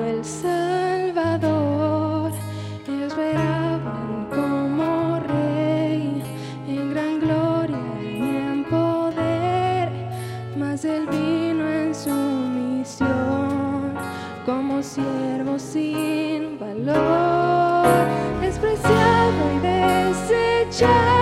el Salvador, y esperaban como rey, en gran gloria y en poder, mas él vino en su misión, como siervo sin valor, despreciado y desechado.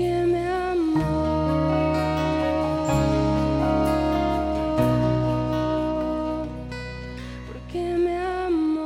que me amó. Porque me amó.